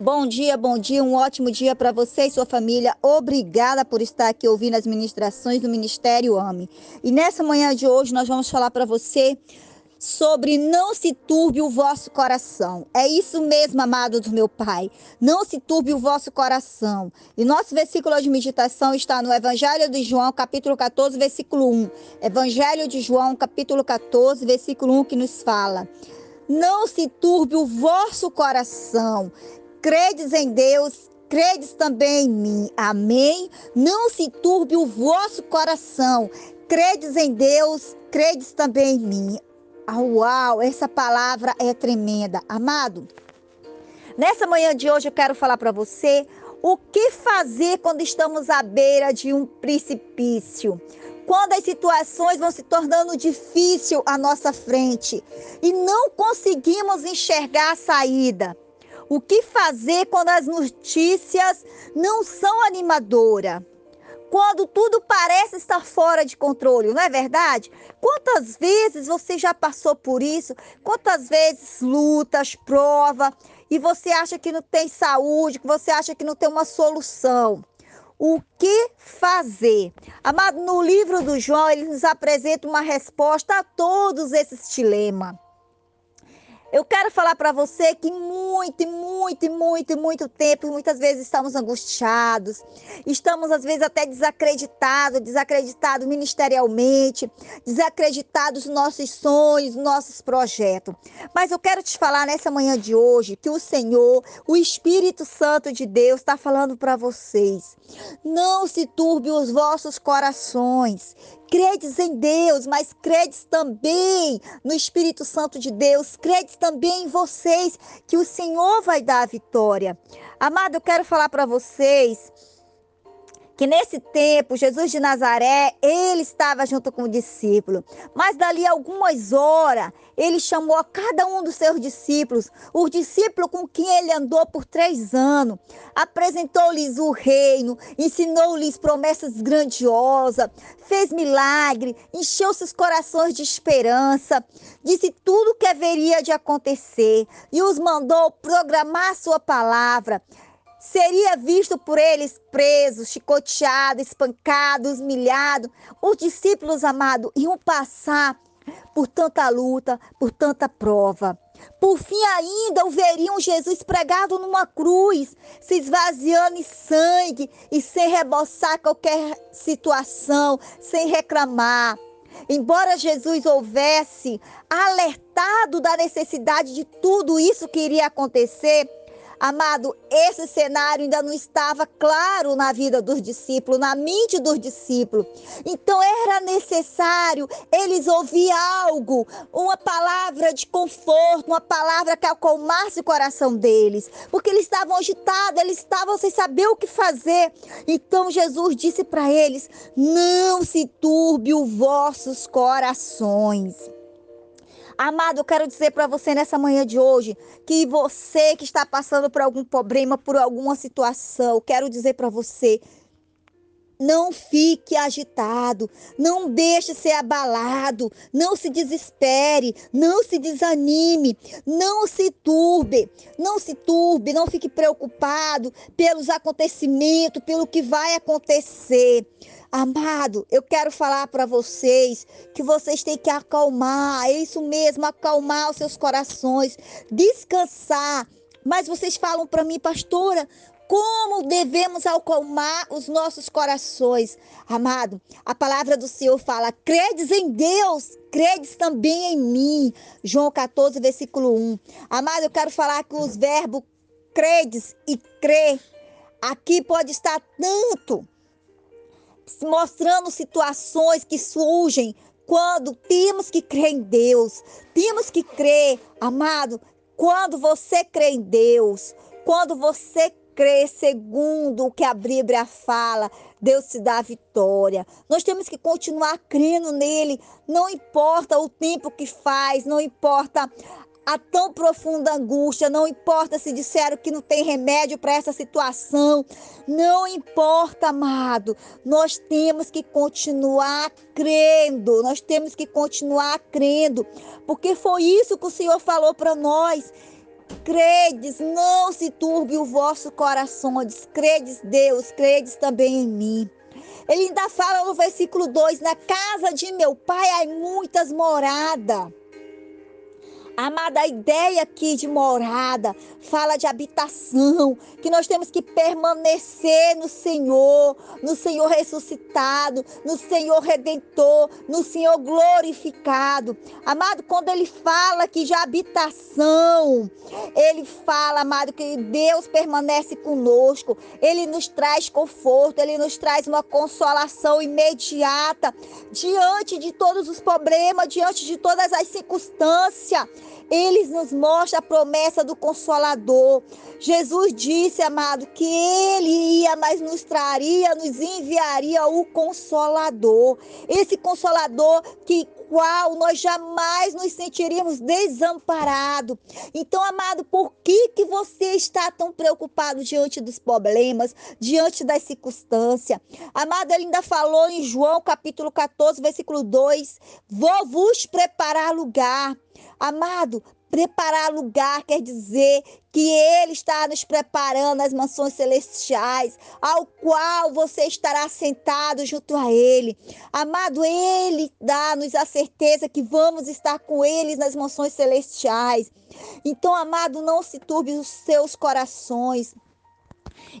Bom dia, bom dia, um ótimo dia para você e sua família. Obrigada por estar aqui ouvindo as ministrações do Ministério AME. E nessa manhã de hoje nós vamos falar para você sobre não se turbe o vosso coração. É isso mesmo, amado do meu Pai. Não se turbe o vosso coração. E nosso versículo de meditação está no Evangelho de João, capítulo 14, versículo 1. Evangelho de João, capítulo 14, versículo 1, que nos fala: Não se turbe o vosso coração. Credes em Deus, credes também em mim. Amém? Não se turbe o vosso coração. Credes em Deus, credes também em mim. Ah, uau, essa palavra é tremenda. Amado, nessa manhã de hoje eu quero falar para você o que fazer quando estamos à beira de um precipício. Quando as situações vão se tornando difícil à nossa frente e não conseguimos enxergar a saída. O que fazer quando as notícias não são animadoras? Quando tudo parece estar fora de controle, não é verdade? Quantas vezes você já passou por isso? Quantas vezes lutas, prova, e você acha que não tem saúde, que você acha que não tem uma solução? O que fazer? Amado, no livro do João, ele nos apresenta uma resposta a todos esses dilemas. Eu quero falar para você que muito, muito, muito, muito tempo, muitas vezes estamos angustiados, estamos às vezes até desacreditados, desacreditados ministerialmente, desacreditados nos nossos sonhos, nos nossos projetos. Mas eu quero te falar nessa manhã de hoje que o Senhor, o Espírito Santo de Deus, está falando para vocês. Não se turbe os vossos corações credes em Deus, mas credes também no Espírito Santo de Deus, credes também em vocês que o Senhor vai dar a vitória. Amado, eu quero falar para vocês que nesse tempo, Jesus de Nazaré, ele estava junto com o discípulo. Mas dali algumas horas, ele chamou a cada um dos seus discípulos, o discípulo com quem ele andou por três anos, apresentou-lhes o reino, ensinou-lhes promessas grandiosas, fez milagre, encheu seus corações de esperança, disse tudo o que haveria de acontecer e os mandou programar sua palavra seria visto por eles preso, chicoteado, espancado, humilhado. Os discípulos amados iam passar por tanta luta, por tanta prova. Por fim, ainda o veriam Jesus pregado numa cruz, se esvaziando em sangue e sem reboçar qualquer situação, sem reclamar. Embora Jesus houvesse alertado da necessidade de tudo isso que iria acontecer, Amado, esse cenário ainda não estava claro na vida dos discípulos, na mente dos discípulos. Então era necessário eles ouvir algo, uma palavra de conforto, uma palavra que acalmasse o coração deles, porque eles estavam agitados, eles estavam sem saber o que fazer. Então Jesus disse para eles: Não se turbe os vossos corações. Amado, eu quero dizer para você nessa manhã de hoje que você que está passando por algum problema, por alguma situação, quero dizer para você, não fique agitado, não deixe ser abalado, não se desespere, não se desanime, não se turbe, não se turbe, não fique preocupado pelos acontecimentos, pelo que vai acontecer. Amado, eu quero falar para vocês que vocês têm que acalmar, é isso mesmo, acalmar os seus corações, descansar. Mas vocês falam para mim, pastora, como devemos acalmar os nossos corações? Amado, a palavra do Senhor fala: credes em Deus, credes também em mim. João 14, versículo 1. Amado, eu quero falar que os verbos credes e crer aqui pode estar tanto mostrando situações que surgem quando temos que crer em Deus. Temos que crer, amado, quando você crê em Deus, quando você crê segundo o que a Bíblia fala, Deus te dá a vitória. Nós temos que continuar crendo nele, não importa o tempo que faz, não importa a tão profunda angústia, não importa se disseram que não tem remédio para essa situação, não importa, amado, nós temos que continuar crendo, nós temos que continuar crendo, porque foi isso que o Senhor falou para nós. Credes, não se turbe o vosso coração. Credes Deus, credes também em mim. Ele ainda fala no versículo 2: Na casa de meu pai há muitas moradas. Amada, a ideia aqui de morada fala de habitação, que nós temos que permanecer no Senhor, no Senhor ressuscitado, no Senhor redentor, no Senhor glorificado. Amado, quando ele fala que de habitação, ele fala, amado, que Deus permanece conosco, ele nos traz conforto, ele nos traz uma consolação imediata diante de todos os problemas, diante de todas as circunstâncias. Ele nos mostra a promessa do Consolador. Jesus disse, amado, que ele ia, mas nos traria, nos enviaria o Consolador. Esse Consolador que qual nós jamais nos sentiríamos desamparados. Então, amado, por que que você está tão preocupado diante dos problemas, diante das circunstâncias? Amado, ele ainda falou em João capítulo 14, versículo 2: Vou vos preparar lugar. Amado, Preparar lugar quer dizer que Ele está nos preparando as mansões celestiais, ao qual você estará sentado junto a Ele. Amado, Ele dá-nos a certeza que vamos estar com Ele nas mansões celestiais. Então, amado, não se turbe os seus corações.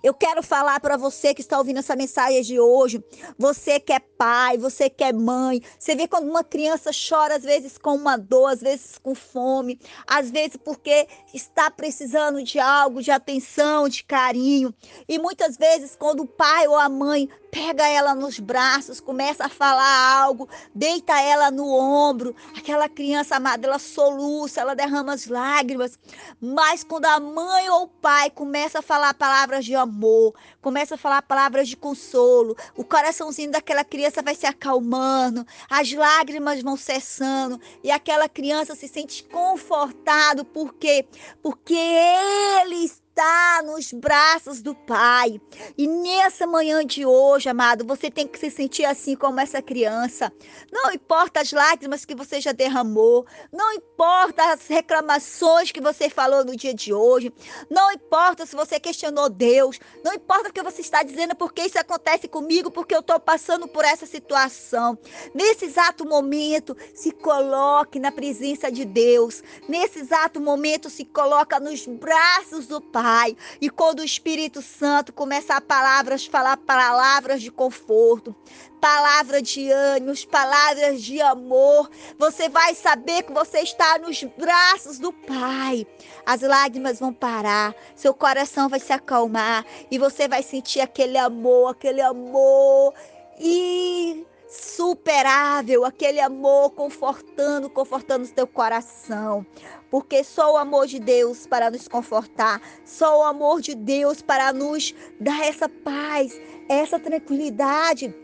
Eu quero falar para você que está ouvindo essa mensagem de hoje. Você que é pai, você que é mãe. Você vê quando uma criança chora, às vezes com uma dor, às vezes com fome, às vezes porque está precisando de algo, de atenção, de carinho. E muitas vezes, quando o pai ou a mãe pega ela nos braços, começa a falar algo, deita ela no ombro. Aquela criança amada, ela soluça, ela derrama as lágrimas. Mas quando a mãe ou o pai começa a falar palavras de amor, começa a falar palavras de consolo, o coraçãozinho daquela criança vai se acalmando, as lágrimas vão cessando. E aquela criança se sente confortado, por quê? Porque eles está nos braços do Pai. E nessa manhã de hoje, amado, você tem que se sentir assim como essa criança. Não importa as lágrimas que você já derramou, não importa as reclamações que você falou no dia de hoje, não importa se você questionou Deus, não importa o que você está dizendo, porque isso acontece comigo, porque eu estou passando por essa situação. Nesse exato momento, se coloque na presença de Deus. Nesse exato momento, se coloca nos braços do Pai. Pai. E quando o Espírito Santo começa a palavras, falar palavras de conforto, palavra de ânimos, palavras de amor, você vai saber que você está nos braços do Pai. As lágrimas vão parar, seu coração vai se acalmar e você vai sentir aquele amor, aquele amor e superável, aquele amor confortando, confortando o teu coração. Porque só o amor de Deus para nos confortar, só o amor de Deus para nos dar essa paz, essa tranquilidade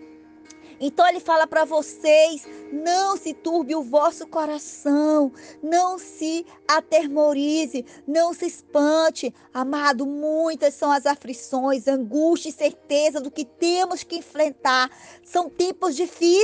então ele fala para vocês: não se turbe o vosso coração, não se atermorize, não se espante. Amado, muitas são as aflições, angústia e certeza do que temos que enfrentar. São tempos difíceis.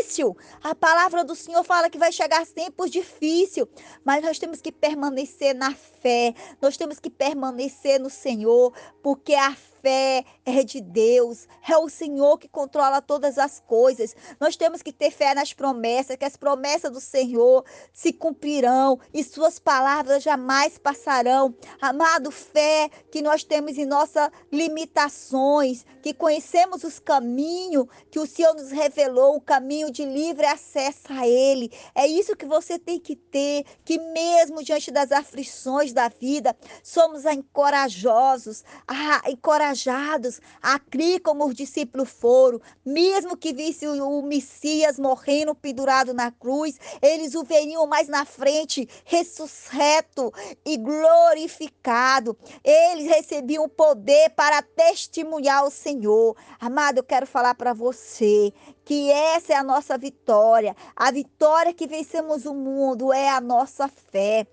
A palavra do Senhor fala que vai chegar tempos difíceis, mas nós temos que permanecer na fé, nós temos que permanecer no Senhor, porque a fé fé é de Deus, é o Senhor que controla todas as coisas. Nós temos que ter fé nas promessas, que as promessas do Senhor se cumprirão e suas palavras jamais passarão. Amado, fé que nós temos em nossas limitações, que conhecemos os caminhos que o Senhor nos revelou, o caminho de livre acesso a Ele. É isso que você tem que ter, que mesmo diante das aflições da vida, somos encorajosos, ah, encorajosos encorajados a crer como os discípulos foram, mesmo que visse o Messias morrendo pendurado na cruz, eles o veriam mais na frente, ressuscito e glorificado. Eles recebiam poder para testemunhar o Senhor. Amado, eu quero falar para você que essa é a nossa vitória. A vitória que vencemos o mundo é a nossa fé.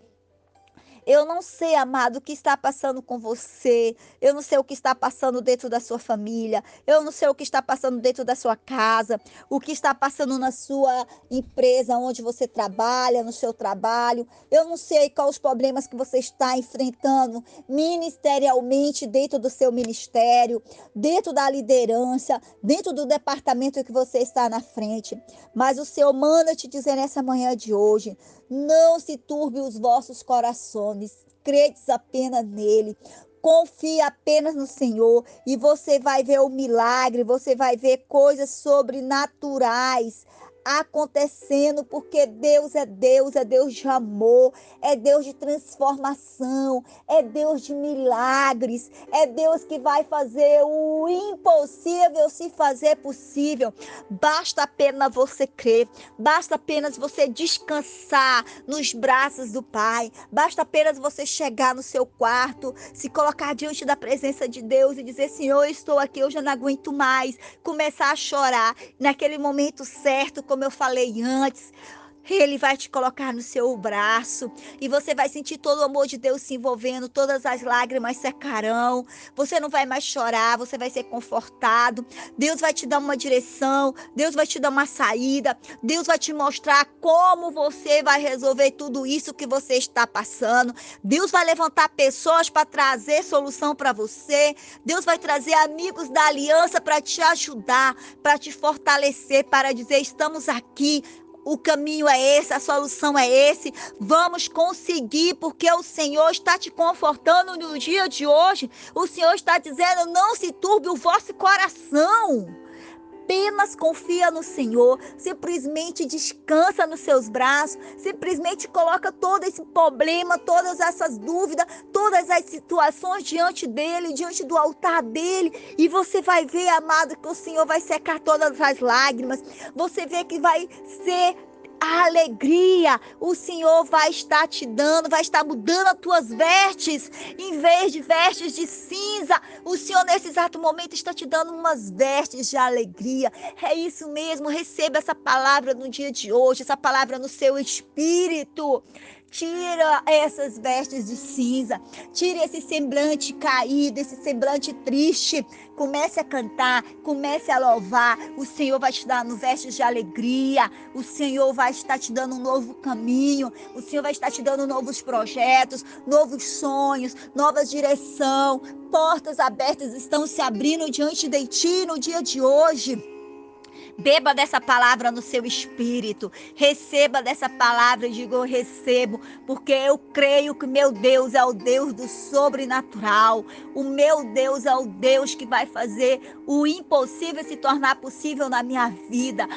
Eu não sei, amado, o que está passando com você. Eu não sei o que está passando dentro da sua família. Eu não sei o que está passando dentro da sua casa. O que está passando na sua empresa, onde você trabalha, no seu trabalho. Eu não sei quais os problemas que você está enfrentando ministerialmente dentro do seu ministério, dentro da liderança, dentro do departamento que você está na frente. Mas o Senhor manda te dizer nessa manhã de hoje: não se turbe os vossos corações, credes apenas nele. Confie apenas no Senhor e você vai ver o milagre, você vai ver coisas sobrenaturais acontecendo, porque Deus é Deus, é Deus de amor, é Deus de transformação, é Deus de milagres, é Deus que vai fazer o impossível se fazer possível. Basta apenas você crer, basta apenas você descansar nos braços do Pai, basta apenas você chegar no seu quarto, se colocar diante da presença de Deus e dizer: Senhor, estou aqui, eu já não aguento mais, começar a chorar naquele momento certo como eu falei antes, ele vai te colocar no seu braço e você vai sentir todo o amor de Deus se envolvendo, todas as lágrimas secarão. Você não vai mais chorar, você vai ser confortado. Deus vai te dar uma direção, Deus vai te dar uma saída, Deus vai te mostrar como você vai resolver tudo isso que você está passando. Deus vai levantar pessoas para trazer solução para você. Deus vai trazer amigos da aliança para te ajudar, para te fortalecer, para dizer: estamos aqui o caminho é esse, a solução é esse. Vamos conseguir, porque o Senhor está te confortando no dia de hoje. O Senhor está dizendo: não se turbe o vosso coração apenas confia no Senhor, simplesmente descansa nos seus braços, simplesmente coloca todo esse problema, todas essas dúvidas, todas as situações diante dele, diante do altar dele, e você vai ver, amado, que o Senhor vai secar todas as lágrimas. Você vê que vai ser a alegria o Senhor vai estar te dando, vai estar mudando as tuas vestes, em vez de vestes de cinza, o Senhor nesse exato momento está te dando umas vestes de alegria. É isso mesmo, receba essa palavra no dia de hoje, essa palavra no seu espírito. Tira essas vestes de cinza, tire esse semblante caído, esse semblante triste. Comece a cantar, comece a louvar. O Senhor vai te dar vestes de alegria. O Senhor vai estar te dando um novo caminho. O Senhor vai estar te dando novos projetos, novos sonhos, nova direção. Portas abertas estão se abrindo diante de ti no dia de hoje. Beba dessa palavra no seu espírito. Receba dessa palavra e diga: Eu recebo, porque eu creio que meu Deus é o Deus do sobrenatural. O meu Deus é o Deus que vai fazer o impossível se tornar possível na minha vida.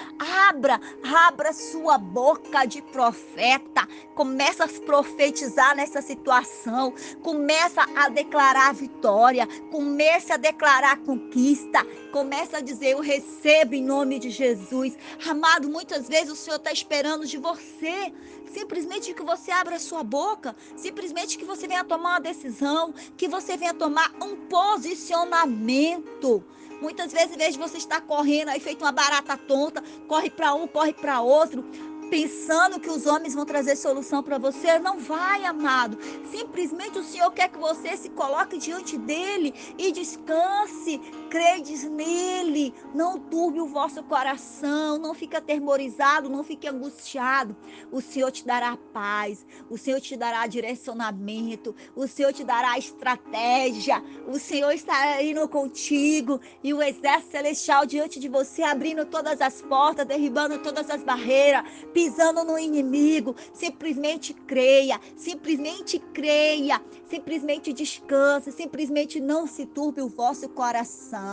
Abra, abra sua boca de profeta. Começa a profetizar nessa situação. Começa a declarar vitória. Comece a declarar conquista. Começa a dizer: Eu recebo em nome de Jesus. Amado, muitas vezes o Senhor está esperando de você. Simplesmente que você abra a sua boca. Simplesmente que você venha tomar uma decisão. Que você venha tomar um posicionamento. Muitas vezes, em vez de você estar correndo aí feito uma barata tonta, corre para um, corre para outro, pensando que os homens vão trazer solução para você. Não vai, amado. Simplesmente o Senhor quer que você se coloque diante dele e descanse. Credes nele. Não turbe o vosso coração. Não fique atemorizado. Não fique angustiado. O Senhor te dará paz. O Senhor te dará direcionamento. O Senhor te dará estratégia. O Senhor está indo contigo. E o exército celestial diante de você, abrindo todas as portas, derribando todas as barreiras pisando no inimigo. Simplesmente creia, simplesmente creia, simplesmente descanse, simplesmente não se turbe o vosso coração.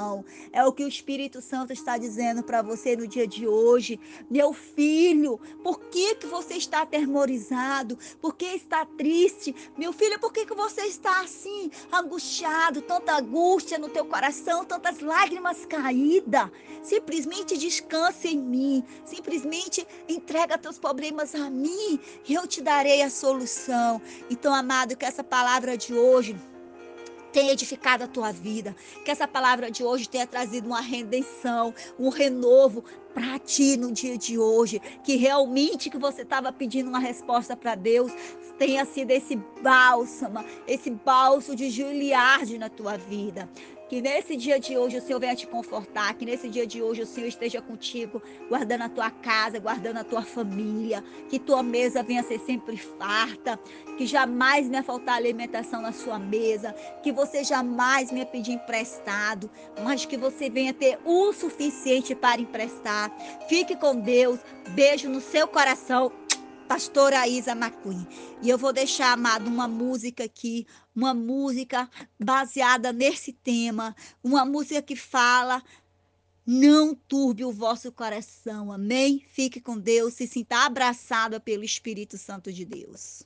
É o que o Espírito Santo está dizendo para você no dia de hoje. Meu filho, por que, que você está atemorizado? Por que está triste? Meu filho, por que, que você está assim, angustiado? Tanta angústia no teu coração, tantas lágrimas caídas. Simplesmente descanse em mim. Simplesmente entrega teus problemas a mim eu te darei a solução. Então, amado, que essa palavra de hoje tenha edificado a tua vida. Que essa palavra de hoje tenha trazido uma redenção, um renovo para ti no dia de hoje. Que realmente que você estava pedindo uma resposta para Deus tenha sido esse bálsamo, esse bálsamo de Juliarde na tua vida. Que nesse dia de hoje o Senhor venha te confortar, que nesse dia de hoje o Senhor esteja contigo, guardando a tua casa, guardando a tua família, que tua mesa venha ser sempre farta, que jamais venha faltar alimentação na sua mesa, que você jamais venha pedir emprestado, mas que você venha ter o suficiente para emprestar. Fique com Deus, beijo no seu coração pastora Isa McQueen. E eu vou deixar, amado, uma música aqui, uma música baseada nesse tema, uma música que fala não turbe o vosso coração. Amém? Fique com Deus, se sinta abraçada pelo Espírito Santo de Deus.